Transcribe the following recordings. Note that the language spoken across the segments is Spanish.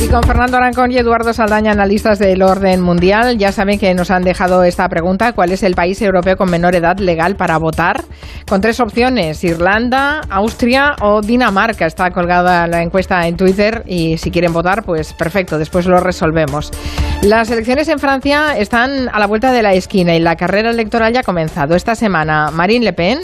Y con Fernando Arancón y Eduardo Saldaña, analistas del orden mundial, ya saben que nos han dejado esta pregunta, ¿cuál es el país europeo con menor edad legal para votar? Con tres opciones, Irlanda, Austria o Dinamarca. Está colgada la encuesta en Twitter y si quieren votar, pues perfecto, después lo resolvemos. Las elecciones en Francia están a la vuelta de la esquina y la carrera electoral ya ha comenzado. Esta semana, Marine Le Pen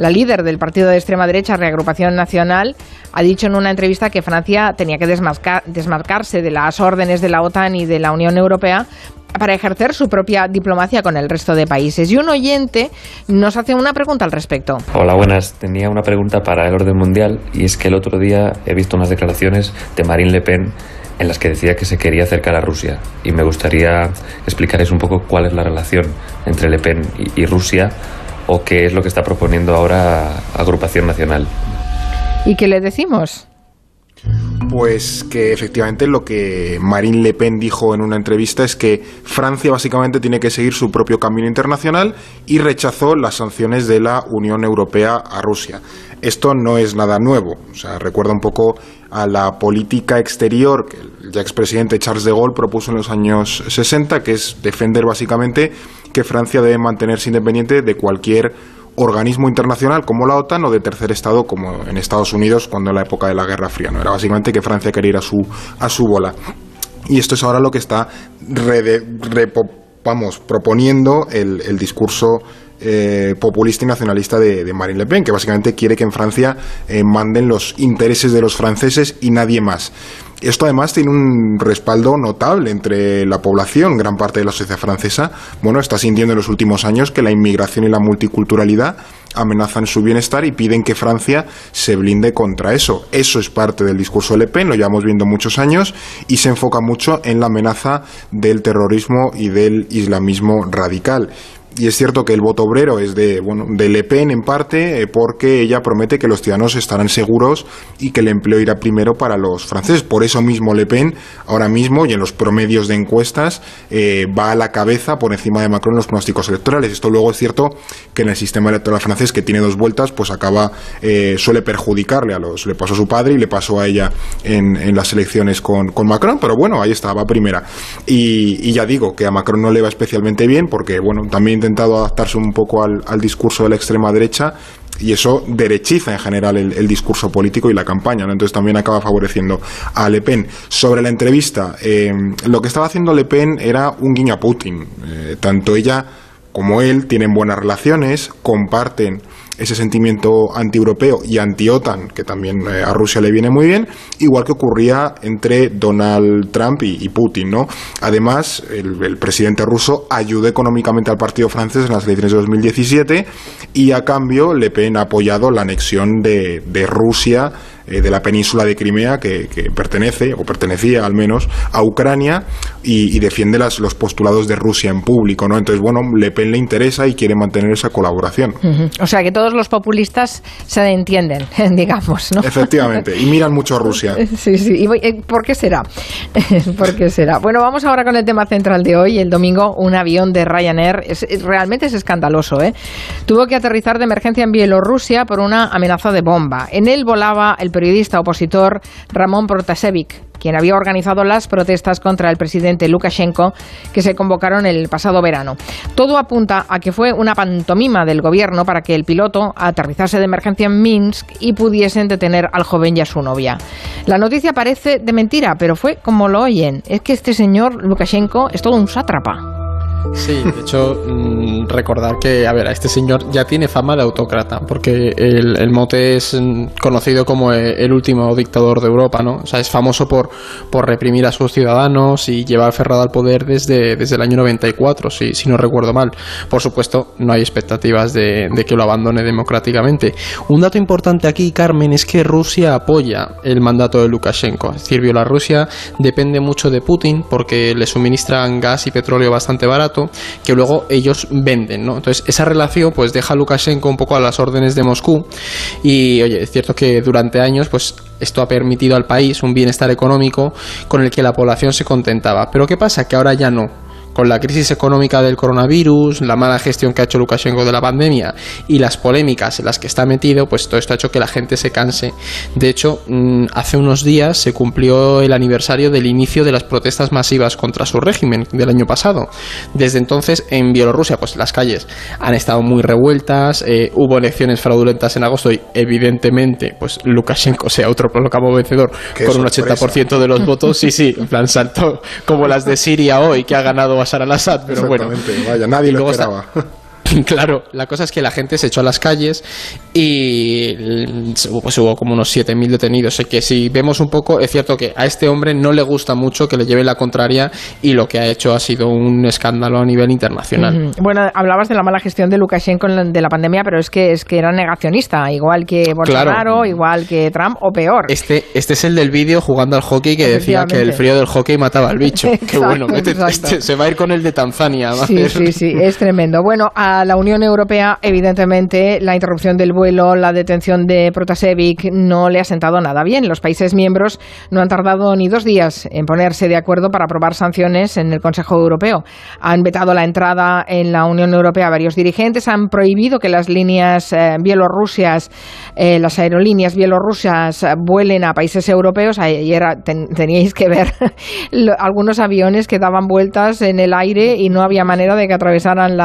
la líder del partido de extrema derecha, Reagrupación Nacional, ha dicho en una entrevista que Francia tenía que desmarcarse de las órdenes de la OTAN y de la Unión Europea para ejercer su propia diplomacia con el resto de países. Y un oyente nos hace una pregunta al respecto. Hola, buenas. Tenía una pregunta para el orden mundial y es que el otro día he visto unas declaraciones de Marine Le Pen en las que decía que se quería acercar a Rusia. Y me gustaría explicarles un poco cuál es la relación entre Le Pen y, y Rusia o qué es lo que está proponiendo ahora Agrupación Nacional. ¿Y qué le decimos? Pues que efectivamente lo que Marine Le Pen dijo en una entrevista es que Francia básicamente tiene que seguir su propio camino internacional y rechazó las sanciones de la Unión Europea a Rusia. Esto no es nada nuevo, o sea, recuerda un poco a la política exterior que el ya expresidente Charles de Gaulle propuso en los años 60, que es defender básicamente que Francia debe mantenerse independiente de cualquier organismo internacional como la OTAN o de tercer estado como en Estados Unidos cuando en la época de la Guerra Fría. ¿no? Era básicamente que Francia quería ir a su, a su bola. Y esto es ahora lo que está vamos, proponiendo el, el discurso eh, populista y nacionalista de, Marine Le Pen, que básicamente quiere que en Francia eh, manden los intereses de los franceses y nadie más. Esto además tiene un respaldo notable entre la población, gran parte de la sociedad francesa, bueno, está sintiendo en los últimos años que la inmigración y la multiculturalidad amenazan su bienestar y piden que Francia se blinde contra eso. Eso es parte del discurso de Le Pen, lo llevamos viendo muchos años y se enfoca mucho en la amenaza del terrorismo y del islamismo radical y es cierto que el voto obrero es de, bueno, de Le Pen en parte, eh, porque ella promete que los ciudadanos estarán seguros y que el empleo irá primero para los franceses. Por eso mismo Le Pen, ahora mismo y en los promedios de encuestas, eh, va a la cabeza por encima de Macron en los pronósticos electorales. Esto luego es cierto que en el sistema electoral francés, que tiene dos vueltas, pues acaba, eh, suele perjudicarle a los. Le pasó a su padre y le pasó a ella en, las elecciones con, con, Macron, pero bueno, ahí estaba, primera. Y, y ya digo que a Macron no le va especialmente bien, porque bueno, también intentado adaptarse un poco al, discurso de la extrema derecha y eso derechiza en general el, discurso político y la campaña, entonces también acaba favoreciendo a Le Pen. Sobre la entrevista, eh, lo que estaba haciendo Le Pen era un guiño a Putin, eh, tanto ella como él tienen buenas relaciones, comparten ese sentimiento anti-europeo y anti-OTAN, que también eh, a Rusia le viene muy bien, igual que ocurría entre Donald Trump y, Putin. ¿no? Además, el, presidente ruso ayudó económicamente al partido francés en las elecciones de 2017 y a cambio Le Pen ha apoyado la anexión de, de Rusia eh, de la península de Crimea que, pertenece, o pertenecía al menos, a Ucrania y, defiende las, los postulados de Rusia en público, ¿no? Entonces, bueno, Le Pen le interesa y quiere mantener esa colaboración. O sea, que todos los populistas se entienden, digamos, ¿no? Efectivamente, y miran mucho a Rusia. Sí, sí. ¿Y eh, por qué será? ¿Por qué será? Bueno, vamos ahora con el tema central de hoy. El domingo, un avión de Ryanair, es, realmente es escandaloso, ¿eh? Tuvo que aterrizar de emergencia en Bielorrusia por una amenaza de bomba. En él volaba el periodista opositor Ramón Protasevich, quien había organizado las protestas contra el presidente Lukashenko que se convocaron el pasado verano. Todo apunta a que fue una pantomima del gobierno para que el piloto aterrizase de emergencia en Minsk y pudiesen detener al joven y a su novia. La noticia parece de mentira, pero fue como lo oyen. Es que este señor Lukashenko es todo un sátrapa. Sí, de hecho, mm, recordar que, a ver, a este señor ya tiene fama de autócrata, porque el, mote es mm, conocido como e, el último dictador de Europa, ¿no? O sea, es famoso por, por reprimir a sus ciudadanos y llevar ferrado al poder desde, desde el año 94, si, si no recuerdo mal. Por supuesto, no hay expectativas de, de que lo abandone democráticamente. Un dato importante aquí, Carmen, es que Rusia apoya el mandato de Lukashenko. Es decir, Bielorrusia depende mucho de Putin porque le suministran gas y petróleo bastante barato que luego ellos venden, ¿no? Entonces, esa relación pues deja a Lukashenko un poco a las órdenes de Moscú y, oye, es cierto que durante años pues esto ha permitido al país un bienestar económico con el que la población se contentaba. Pero ¿qué pasa? Que ahora ya no con la crisis económica del coronavirus, la mala gestión que ha hecho Lukashenko de la pandemia y las polémicas en las que está metido, pues todo esto ha hecho que la gente se canse. De hecho, mm, hace unos días se cumplió el aniversario del inicio de las protestas masivas contra su régimen del año pasado. Desde entonces, en Bielorrusia, pues las calles han estado muy revueltas, eh, hubo elecciones fraudulentas en agosto y evidentemente, pues Lukashenko se autoproclamó vencedor con un 80% de los votos. Sí, sí, en plan saltó como las de Siria hoy, que ha ganado Bashar al-Assad, pero bueno. Vaya, nadie lo esperaba. Claro, la cosa es que la gente se echó a las calles y pues hubo como unos 7.000 detenidos. Sé que si vemos un poco, es cierto que a este hombre no le gusta mucho que le lleve la contraria y lo que ha hecho ha sido un escándalo a nivel internacional. Bueno, hablabas de la mala gestión de Lukashenko de la pandemia, pero es que es que era negacionista, igual que Bolsonaro, igual que Trump o peor. Este, este es el del vídeo jugando al hockey que decía que el frío del hockey mataba al bicho. Qué bueno, este, este se va a ir con el de Tanzania. Sí, sí, sí, es tremendo. Bueno, a la Unión Europea, evidentemente, la interrupción del vuelo, la detención de Protasevich no le ha sentado nada bien. Los países miembros no han tardado ni dos días en ponerse de acuerdo para aprobar sanciones en el Consejo Europeo. Han vetado la entrada en la Unión Europea a varios dirigentes, han prohibido que las líneas eh, bielorrusias, eh, las aerolíneas bielorrusas vuelen a países europeos. Ayer teníais que ver algunos aviones que daban vueltas en el aire y no había manera de que atravesaran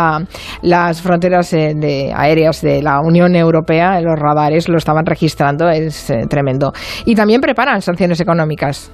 las fronteras eh, de, aéreas de la Unión Europea, los radares lo estaban registrando, es eh, tremendo. Y también preparan sanciones económicas.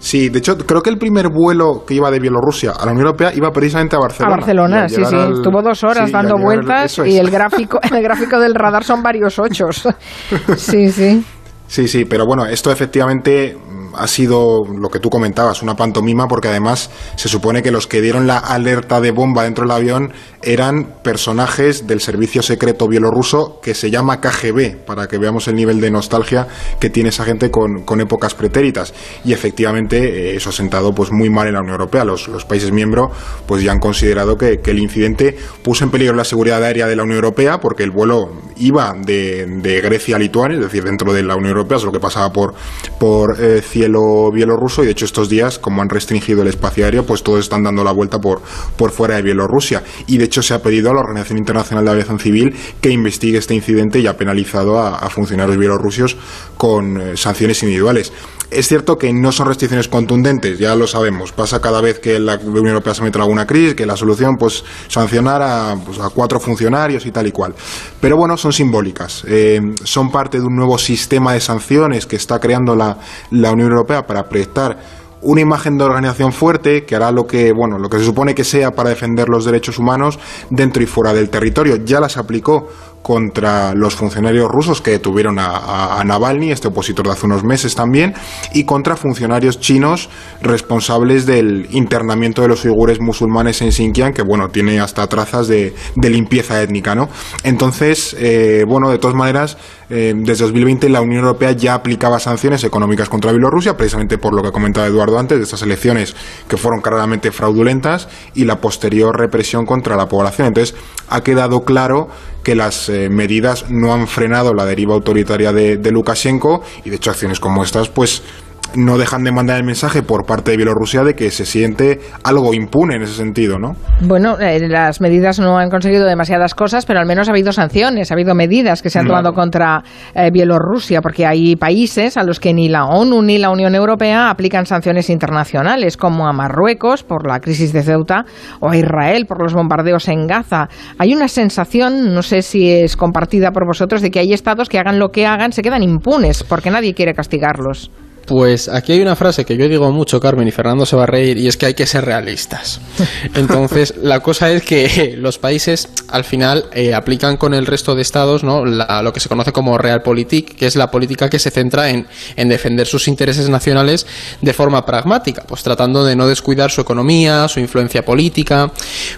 Sí, de hecho, creo que el primer vuelo que iba de Bielorrusia a la Unión Europea iba precisamente a Barcelona. A Barcelona, sí, sí. Estuvo dos horas dando vueltas y el gráfico, el gráfico del radar son varios ochos. sí, sí. Sí, sí, pero bueno, esto efectivamente ha sido lo que tú comentabas, una pantomima, porque además se supone que los que dieron la alerta de bomba dentro del avión eran personajes del servicio secreto bielorruso que se llama KGB, para que veamos el nivel de nostalgia que tiene esa gente con, épocas pretéritas. Y efectivamente eh, eso ha sentado pues muy mal en la Unión Europea. Los, países miembros pues ya han considerado que, el incidente puso en peligro la seguridad aérea de la Unión Europea, porque el vuelo iba de, Grecia a Lituania, es decir, dentro de la Unión Europea, es lo que pasaba por, por eh, bielorruso y de hecho estos días, como han restringido el espacio aéreo, pues todos están dando la vuelta por, por fuera de Bielorrusia. Y de hecho se ha pedido a la Organización Internacional de Aviación Civil que investigue este incidente y ha penalizado a, funcionarios bielorrusios con eh, sanciones individuales. Es cierto que no son restricciones contundentes, ya lo sabemos. Pasa cada vez que la Unión Europea se mete en alguna crisis, que la solución, pues, sancionar a, pues, a cuatro funcionarios y tal y cual. Pero bueno, son simbólicas. Eh, son parte de un nuevo sistema de sanciones que está creando la, la Unión Europea para prestar una imagen de organización fuerte que hará lo que, bueno, lo que se supone que sea para defender los derechos humanos dentro y fuera del territorio. Ya las aplicó contra los funcionarios rusos que detuvieron a, Navalny, este opositor de hace unos meses también, y contra funcionarios chinos responsables del internamiento de los uigures musulmanes en Xinjiang, que bueno, tiene hasta trazas de, limpieza étnica, ¿no? Entonces, eh, bueno, de todas maneras, eh, desde 2020 la Unión Europea ya aplicaba sanciones económicas contra Bielorrusia, precisamente por lo que comentaba Eduardo antes, de estas elecciones que fueron claramente fraudulentas y la posterior represión contra la población. Entonces, ha quedado claro que las eh, medidas no han frenado la deriva autoritaria de, de Lukashenko y de hecho acciones como estas pues no dejan de mandar el mensaje por parte de Bielorrusia de que se siente algo impune en ese sentido, ¿no? Bueno, eh, las medidas no han conseguido demasiadas cosas, pero al menos ha habido sanciones, ha habido medidas que se han tomado contra eh, Bielorrusia, porque hay países a los que ni la ONU ni la Unión Europea aplican sanciones internacionales, como a Marruecos por la crisis de Ceuta o a Israel por los bombardeos en Gaza. Hay una sensación, no sé si es compartida por vosotros, de que hay estados que hagan lo que hagan, se quedan impunes porque nadie quiere castigarlos. Pues aquí hay una frase que yo digo mucho, Carmen, y Fernando se va a reír, y es que hay que ser realistas. Entonces, la cosa es que los países al final eh, aplican con el resto de estados ¿no? lo que se conoce como realpolitik, que es la política que se centra en, en defender sus intereses nacionales de forma pragmática, pues tratando de no descuidar su economía, su influencia política.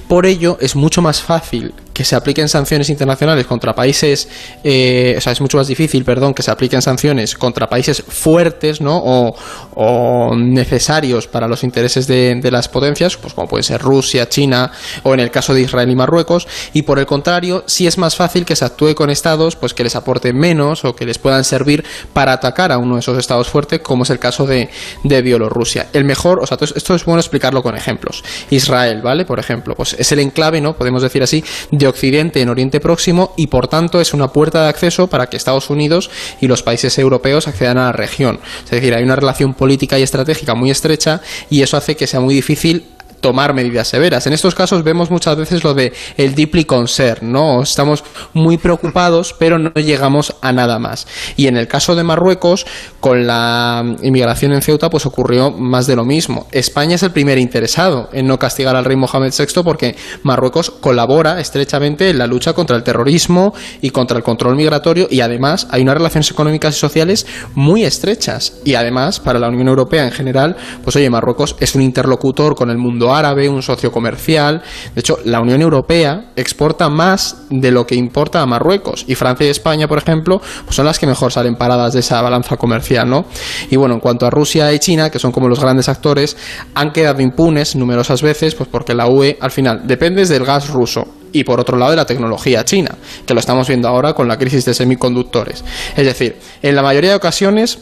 Por ello, es mucho más fácil que se apliquen sanciones internacionales contra países, eh, o sea, es mucho más difícil, perdón, que se apliquen sanciones contra países fuertes, ¿no? O, necesarios para los intereses de, las potencias, pues como pueden ser Rusia, China, o en el caso de Israel y Marruecos, y por el contrario, sí es más fácil que se actúe con estados, pues que les aporten menos o que les puedan servir para atacar a uno de esos estados fuertes, como es el caso de, de Bielorrusia. El mejor, o sea, esto es bueno explicarlo con ejemplos. Israel, ¿vale? Por ejemplo, pues es el enclave, ¿no? Podemos decir así, de Occidente en Oriente Próximo y por tanto es una puerta de acceso para que Estados Unidos y los países europeos accedan a la región. Es decir, hay una relación política y estratégica muy estrecha y eso hace que sea muy difícil tomar medidas severas. En estos casos vemos muchas veces lo de el deeply concern, ¿no? Estamos muy preocupados, pero no llegamos a nada más. Y en el caso de Marruecos, con la inmigración en Ceuta, pues ocurrió más de lo mismo. España es el primer interesado en no castigar al rey Mohamed VI porque Marruecos colabora estrechamente en la lucha contra el terrorismo y contra el control migratorio y además hay unas relaciones económicas y sociales muy estrechas. Y además, para la Unión Europea en general, pues oye, Marruecos es un interlocutor con el mundo árabe, un socio comercial. De hecho, la Unión Europea exporta más de lo que importa a Marruecos. Y Francia y España, por ejemplo, pues son las que mejor salen paradas de esa balanza comercial, ¿no? Y bueno, en cuanto a Rusia y China, que son como los grandes actores, han quedado impunes numerosas veces, pues porque la UE al final depende del gas ruso y por otro lado de la tecnología china, que lo estamos viendo ahora con la crisis de semiconductores. Es decir, en la mayoría de ocasiones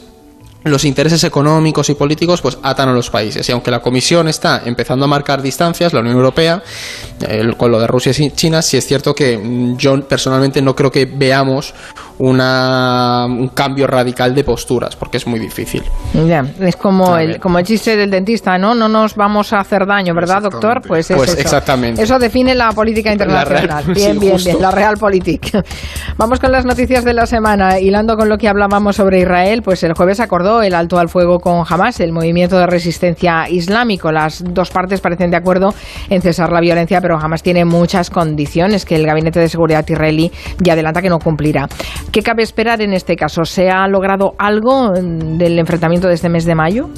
los intereses económicos y políticos pues atan a los países. Y aunque la Comisión está empezando a marcar distancias, la Unión Europea con lo de Rusia y China, sí es cierto que mm, yo personalmente no creo que veamos una, un cambio radical de posturas, porque es muy difícil. Ya, es como el, como el chiste del dentista, ¿no? No nos vamos a hacer daño, ¿verdad, doctor? Pues, pues eso. exactamente. Eso define la política internacional. bien, bien, bien, la realpolitik. Vamos con las noticias de la semana. Hilando con lo que hablábamos sobre Israel, pues el jueves acordó el alto al fuego con Hamas, el movimiento de resistencia islámico. Las dos partes parecen de acuerdo en cesar la violencia, pero Hamas tiene muchas condiciones que el Gabinete de Seguridad israelí ya adelanta que no cumplirá. ¿Qué cabe esperar en este caso? ¿Se ha logrado algo del enfrentamiento de este mes de mayo?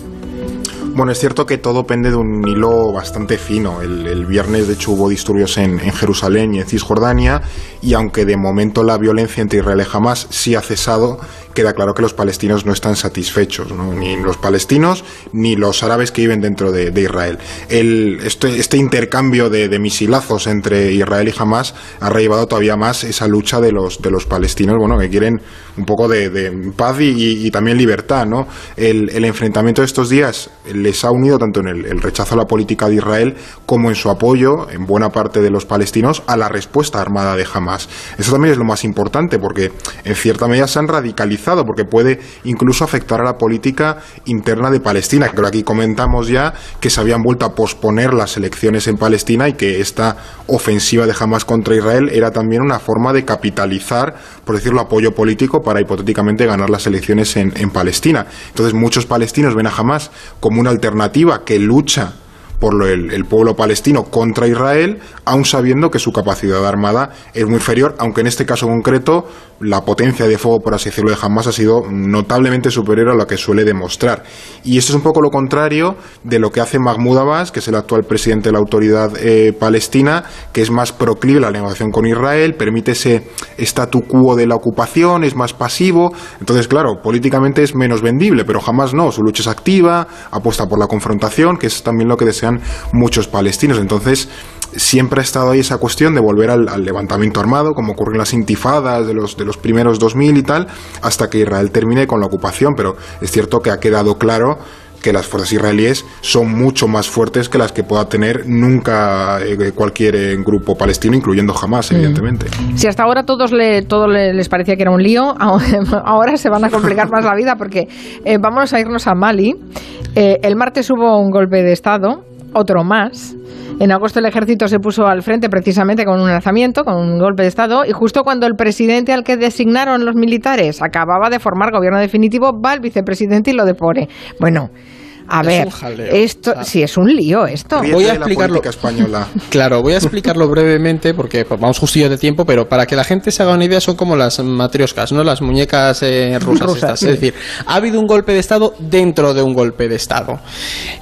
Bueno, es cierto que todo pende de un hilo bastante fino. El, viernes, de hecho, hubo disturbios en, Jerusalén y en Cisjordania, y aunque de momento la violencia entre Israel y Hamas sí ha cesado, queda claro que los palestinos no están satisfechos, ni los palestinos ni los árabes que viven dentro de, Israel. Este, este, intercambio de, misilazos entre Israel y Hamas ha relevado todavía más esa lucha de los, de los palestinos, bueno, que quieren un poco de, paz y, también libertad, ¿no? El, enfrentamiento de estos días les ha unido tanto en el, rechazo a la política de Israel como en su apoyo, en buena parte de los palestinos, a la respuesta armada de Hamas. Eso también es lo más importante, porque en cierta medida se han radicalizado, porque puede incluso afectar a la política interna de Palestina. Creo que aquí comentamos ya que se habían vuelto a posponer las elecciones en Palestina y que esta ofensiva de Hamas contra Israel era también una forma de capitalizar, por decirlo, apoyo político para hipotéticamente ganar las elecciones en, Palestina. Entonces muchos palestinos ven a Hamas como una alternativa que lucha por el, pueblo palestino contra Israel, aun sabiendo que su capacidad armada es muy inferior, aunque en este caso concreto la potencia de fuego, por así decirlo, de Hamas ha sido notablemente superior a lo que suele demostrar. Y esto es un poco lo contrario de lo que hace Mahmoud Abbas, que es el actual presidente de la autoridad eh, palestina, que es más proclive a la negociación con Israel, permite ese statu quo de la ocupación, es más pasivo. Entonces, claro, políticamente es menos vendible, pero jamás no. Su lucha es activa, apuesta por la confrontación, que es también lo que desean muchos palestinos. Entonces, siempre ha estado ahí esa cuestión de volver al, levantamiento armado, como ocurrió en las intifadas de los, de los primeros 2000 y tal, hasta que Israel termine con la ocupación. Pero es cierto que ha quedado claro que las fuerzas israelíes son mucho más fuertes que las que pueda tener nunca eh, cualquier eh, grupo palestino, incluyendo Hamas, mm. evidentemente. Si hasta ahora todos le, todo les parecía que era un lío, ahora se van a complicar más la vida porque eh, vamos a irnos a Mali. el martes hubo un golpe de Estado, otro más. En agosto el ejército se puso al frente precisamente con un lanzamiento, con un golpe de Estado, y justo cuando el presidente al que designaron los militares acababa de formar gobierno definitivo, va el vicepresidente y lo depone. Bueno, A Es ver, un jaleo. esto Ah. sí es un lío esto. Voy a explicarlo. española. Claro, voy a explicarlo brevemente porque pues, vamos justillo de tiempo, pero para que la gente se haga una idea son como las matrioscas, ¿no? Las muñecas eh, rusas. Rusas, estas. sí. Es decir, ha habido un golpe de Estado dentro de un golpe de Estado.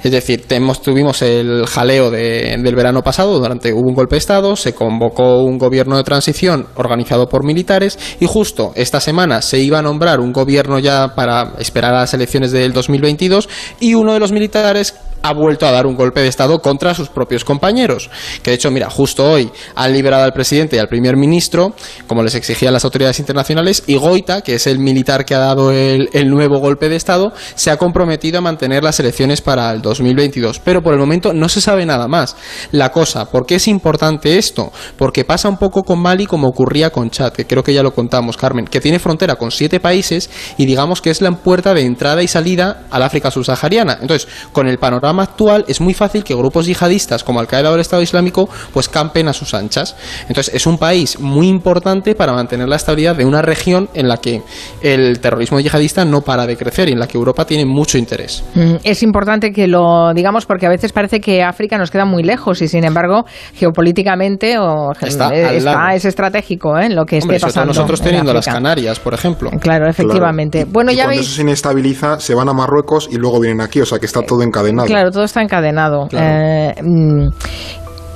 Es decir, tenemos, tuvimos el jaleo de- del verano pasado, durante hubo un golpe de Estado, se convocó un gobierno de transición organizado por militares y justo esta semana se iba a nombrar un gobierno ya para esperar a las elecciones del 2022 y uno de los militares ha vuelto a dar un golpe de Estado contra sus propios compañeros. Que de hecho, mira, justo hoy han liberado al presidente y al primer ministro, como les exigían las autoridades internacionales, y Goita, que es el militar que ha dado el, el nuevo golpe de Estado, se ha comprometido a mantener las elecciones para el 2022. Pero por el momento no se sabe nada más. La cosa, ¿por qué es importante esto? Porque pasa un poco con Mali como ocurría con Chad, que creo que ya lo contamos, Carmen, que tiene frontera con siete países y digamos que es la puerta de entrada y salida al África subsahariana. Entonces, con el panorama actual es muy fácil que grupos yihadistas como Al-Qaeda o el Estado Islámico pues campen a sus anchas. Entonces, es un país muy importante para mantener la estabilidad de una región en la que el terrorismo yihadista no para de crecer y en la que Europa tiene mucho interés. Mm, Es importante que lo digamos porque a veces parece que África nos queda muy lejos y sin embargo geopolíticamente o, Está eh, está- es estratégico ¿eh? lo que esté Hombre, pasando. nosotros en teniendo las. Canarias, por ejemplo. Claro, efectivamente. Claro. Bueno, Y ya cuando veis. eso se inestabiliza, se van a Marruecos y luego vienen aquí, o sea que está todo encadenado. Claro, todo está encadenado. Claro. Eh, mm,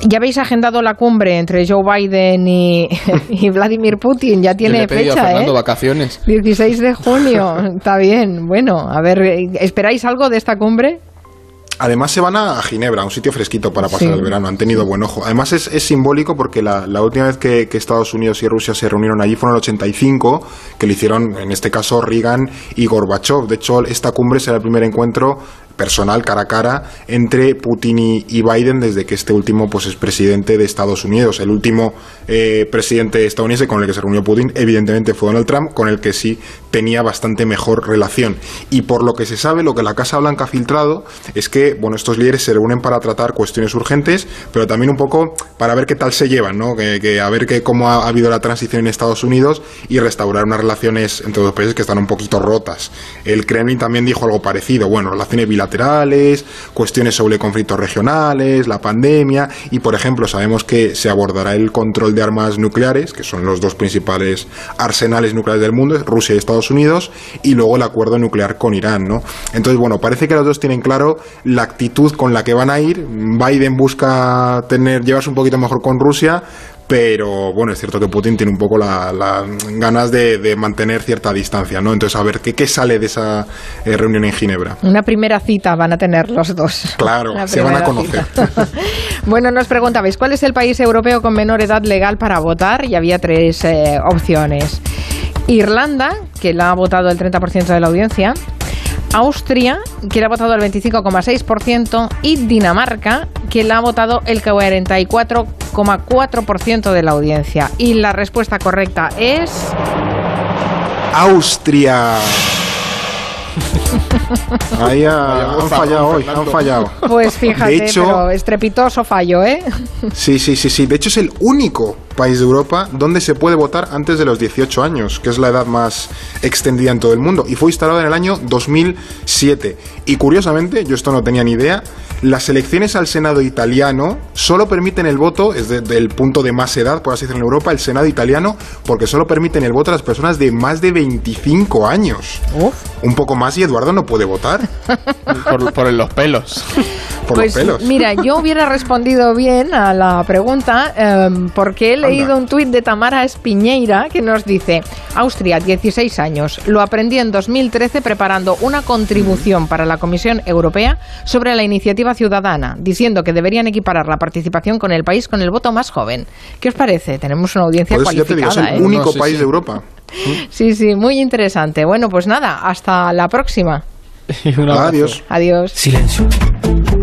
ya habéis agendado la cumbre entre Joe Biden y, y Vladimir Putin. Ya Yo le tiene he pedido a fecha, Fernando ¿eh? vacaciones. 16 de junio. Está bien. Bueno, a ver, ¿esperáis algo de esta cumbre? Además se van a Ginebra, un sitio fresquito para pasar Sí. el verano. Han tenido buen ojo. Además es, es simbólico porque la, la última vez que, que Estados Unidos y Rusia se reunieron allí fue en el 85, que lo hicieron en este caso Reagan y Gorbachev. De hecho, esta cumbre será el primer encuentro personal cara a cara entre Putin y, Biden desde que este último pues es presidente de Estados Unidos. El último eh, presidente estadounidense con el que se reunió Putin evidentemente fue Donald Trump, con el que sí tenía bastante mejor relación. Y por lo que se sabe, lo que la Casa Blanca ha filtrado es que bueno, estos líderes se reúnen para tratar cuestiones urgentes, pero también un poco para ver qué tal se llevan, ¿no? que, que a ver que, cómo ha habido la transición en Estados Unidos y restaurar unas relaciones entre dos países que están un poquito rotas. El Kremlin también dijo algo parecido, bueno, relaciones bilaterales, cuestiones sobre conflictos regionales, la pandemia y, por ejemplo, sabemos que se abordará el control de armas nucleares, que son los dos principales arsenales nucleares del mundo, Rusia y Estados Unidos, y luego el acuerdo nuclear con Irán, ¿no? Entonces, bueno, parece que los dos tienen claro la actitud con la que van a ir. Biden busca tener llevarse un poquito mejor con Rusia, pero bueno, es cierto que Putin tiene un poco las la ganas de, de mantener cierta distancia, ¿no? Entonces, a ver, ¿qué, qué sale de esa eh, reunión en Ginebra? Una primera cita van a tener los dos. Claro, se van a conocer. bueno, nos preguntabais, ¿cuál es el país europeo con menor edad legal para votar? Y había tres eh, opciones. Irlanda, que la ha votado el 30% de la audiencia. Austria, que la ha votado el 25,6%. Y Dinamarca, que la ha votado el 44,4% de la audiencia. Y la respuesta correcta es... Austria. Ahí ha- han fallado hoy, han fallado. Pues fíjate, De hecho- pero estrepitoso fallo, ¿eh? Sí, sí, sí, sí. De hecho es el único país de Europa donde se puede votar antes de los 18 años, que es la edad más extendida en todo el mundo. Y fue instalado en el año 2007. Y curiosamente, yo esto no tenía ni idea, las elecciones al Senado italiano solo permiten el voto, es de- del punto de más edad, por así decirlo, en Europa, el Senado italiano, porque solo permiten el voto a las personas de más de 25 años. Uf. Un poco más y Eduardo no puede votar Por, por los pelos. por pues los pelos. mira, yo hubiera respondido bien a la pregunta em, porque he leído Anda. un tuit de Tamara Espiñeira que nos dice, Austria, 16 años, lo aprendí en 2013 preparando una contribución para la Comisión Europea sobre la iniciativa ciudadana, diciendo que deberían equiparar la participación con el país con el voto más joven. ¿Qué os parece? Tenemos una audiencia Por eso ya te digo, es cualificada. el ¿eh? único No, sí, país sí. de Europa. Sí, sí, muy interesante. Bueno, pues nada, hasta la próxima. Un abrazo. Adiós. Adiós. Silencio.